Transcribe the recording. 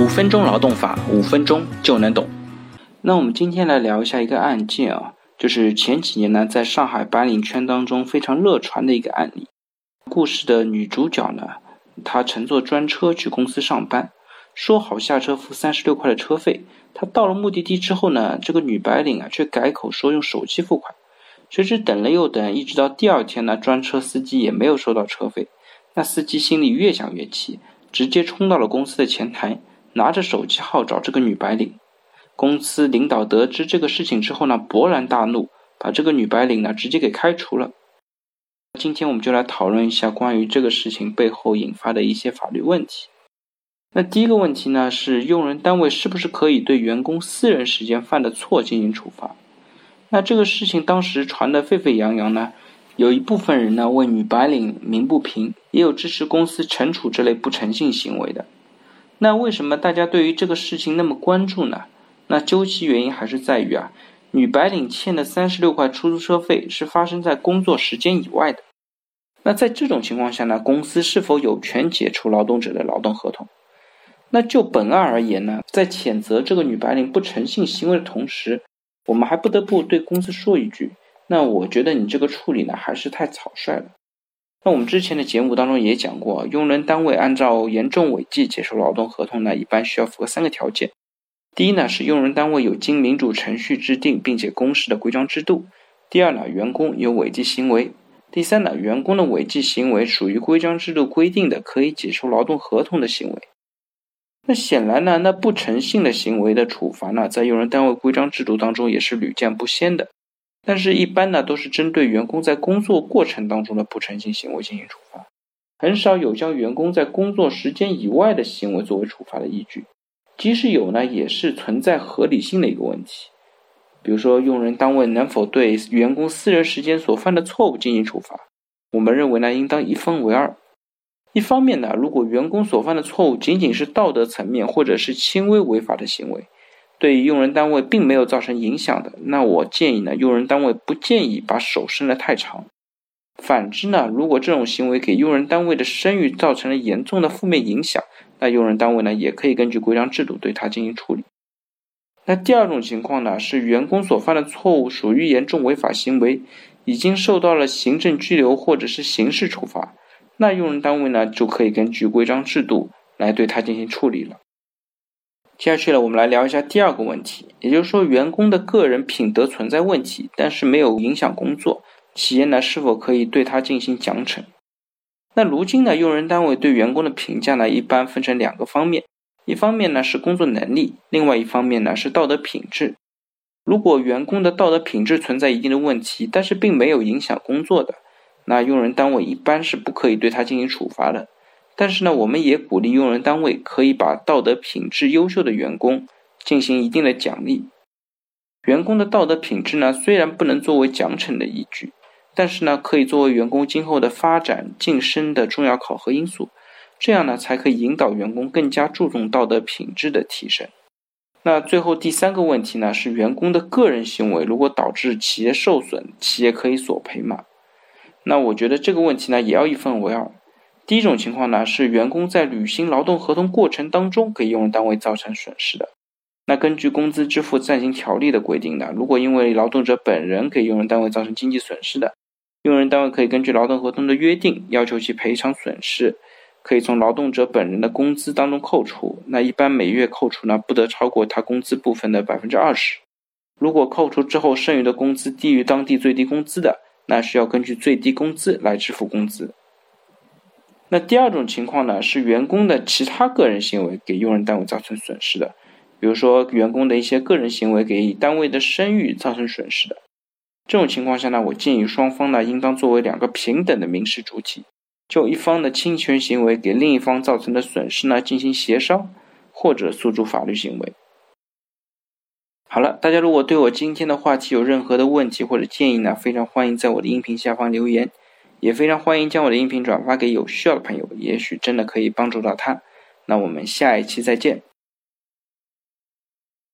五分钟劳动法，五分钟就能懂。那我们今天来聊一下一个案件啊，就是前几年呢，在上海白领圈当中非常热传的一个案例。故事的女主角呢，她乘坐专车去公司上班，说好下车付三十六块的车费。她到了目的地之后呢，这个女白领啊，却改口说用手机付款。谁知等了又等，一直到第二天呢，专车司机也没有收到车费。那司机心里越想越气，直接冲到了公司的前台，拿着手机号找这个女白领。公司领导得知这个事情之后呢，勃然大怒，把这个女白领呢直接给开除了。今天我们就来讨论一下关于这个事情背后引发的一些法律问题。那第一个问题呢，是用人单位是不是可以对员工私人时间犯的错进行处罚？那这个事情当时传得沸沸扬扬呢，有一部分人呢为女白领鸣不平，也有支持公司惩处这类不诚信行为的。那为什么大家对于这个事情那么关注呢？那究其原因还是在于啊，女白领欠的三十六块出租车费是发生在工作时间以外的。那在这种情况下呢，公司是否有权解除劳动者的劳动合同？那就本案而言呢，在谴责这个女白领不诚信行为的同时，我们还不得不对公司说一句，那我觉得你这个处理呢还是太草率了。那我们之前的节目当中也讲过，用人单位按照严重违纪解除劳动合同呢，一般需要符合三个条件：第一呢是用人单位有经民主程序制定并且公示的规章制度；第二呢员工有违纪行为；第三呢员工的违纪行为属于规章制度规定的可以解除劳动合同的行为。那显然呢，那不诚信的行为的处罚呢，在用人单位规章制度当中也是屡见不鲜的。但是，一般呢都是针对员工在工作过程当中的不诚信行为进行处罚，很少有将员工在工作时间以外的行为作为处罚的依据。即使有呢，也是存在合理性的一个问题。比如说，用人单位能否对员工私人时间所犯的错误进行处罚？我们认为呢，应当一分为二。一方面呢，如果员工所犯的错误仅仅是道德层面或者是轻微违法的行为，对用人单位并没有造成影响的，那我建议呢，用人单位不建议把手伸得太长。反之呢，如果这种行为给用人单位的声誉造成了严重的负面影响，那用人单位呢也可以根据规章制度对他进行处理。那第二种情况呢，是员工所犯的错误属于严重违法行为，已经受到了行政拘留或者是刑事处罚。那用人单位呢，就可以根据规章制度来对他进行处理了。接下去呢，我们来聊一下第二个问题，也就是说，员工的个人品德存在问题，但是没有影响工作，企业呢是否可以对他进行奖惩？那如今呢，用人单位对员工的评价呢，一般分成两个方面，一方面呢是工作能力，另外一方面呢是道德品质。如果员工的道德品质存在一定的问题，但是并没有影响工作的。那用人单位一般是不可以对他进行处罚的，但是呢，我们也鼓励用人单位可以把道德品质优秀的员工进行一定的奖励。员工的道德品质呢，虽然不能作为奖惩的依据，但是呢，可以作为员工今后的发展晋升的重要考核因素。这样呢，才可以引导员工更加注重道德品质的提升。那最后第三个问题呢，是员工的个人行为如果导致企业受损，企业可以索赔吗？那我觉得这个问题呢，也要一分为二。第一种情况呢，是员工在履行劳动合同过程当中给用人单位造成损失的。那根据工资支付暂行条例的规定呢，如果因为劳动者本人给用人单位造成经济损失的，用人单位可以根据劳动合同的约定要求其赔偿损失，可以从劳动者本人的工资当中扣除。那一般每月扣除呢，不得超过他工资部分的百分之二十。如果扣除之后剩余的工资低于当地最低工资的，那需要根据最低工资来支付工资。那第二种情况呢，是员工的其他个人行为给用人单位造成损失的，比如说员工的一些个人行为给单位的声誉造成损失的。这种情况下呢，我建议双方呢应当作为两个平等的民事主体，就一方的侵权行为给另一方造成的损失呢进行协商或者诉诸法律行为。好了，大家如果对我今天的话题有任何的问题或者建议呢，非常欢迎在我的音频下方留言，也非常欢迎将我的音频转发给有需要的朋友，也许真的可以帮助到他。那我们下一期再见。